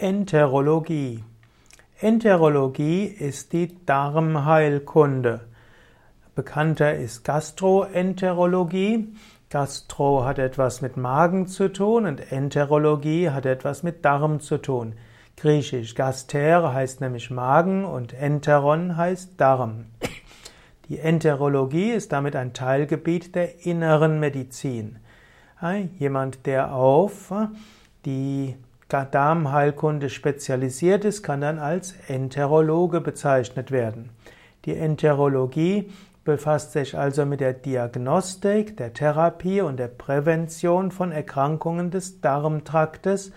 Enterologie. Enterologie ist die Darmheilkunde. Bekannter ist Gastroenterologie. Gastro hat etwas mit Magen zu tun und Enterologie hat etwas mit Darm zu tun. Griechisch Gaster heißt nämlich Magen und Enteron heißt Darm. Die Enterologie ist damit ein Teilgebiet der inneren Medizin. Jemand, der auf die Darmheilkunde spezialisiert ist, kann dann als Enterologe bezeichnet werden. Die Enterologie befasst sich also mit der Diagnostik, der Therapie und der Prävention von Erkrankungen des Darmtraktes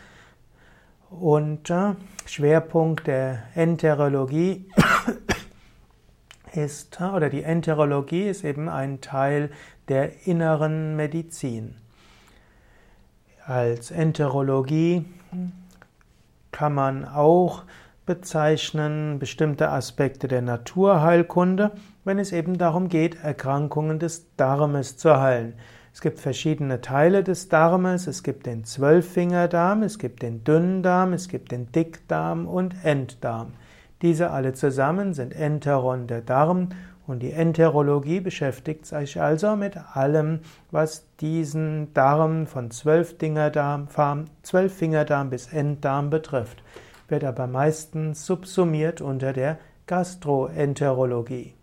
und äh, Schwerpunkt der Enterologie ist, äh, oder die Enterologie ist eben ein Teil der inneren Medizin. Als Enterologie kann man auch bezeichnen bestimmte Aspekte der Naturheilkunde, wenn es eben darum geht, Erkrankungen des Darmes zu heilen. Es gibt verschiedene Teile des Darmes. Es gibt den Zwölffingerdarm, es gibt den Dünndarm, es gibt den Dickdarm und Enddarm. Diese alle zusammen sind Enteron der Darm und die Enterologie beschäftigt sich also mit allem, was diesen Darm von Zwölffingerdarm bis Enddarm betrifft, wird aber meistens subsumiert unter der Gastroenterologie.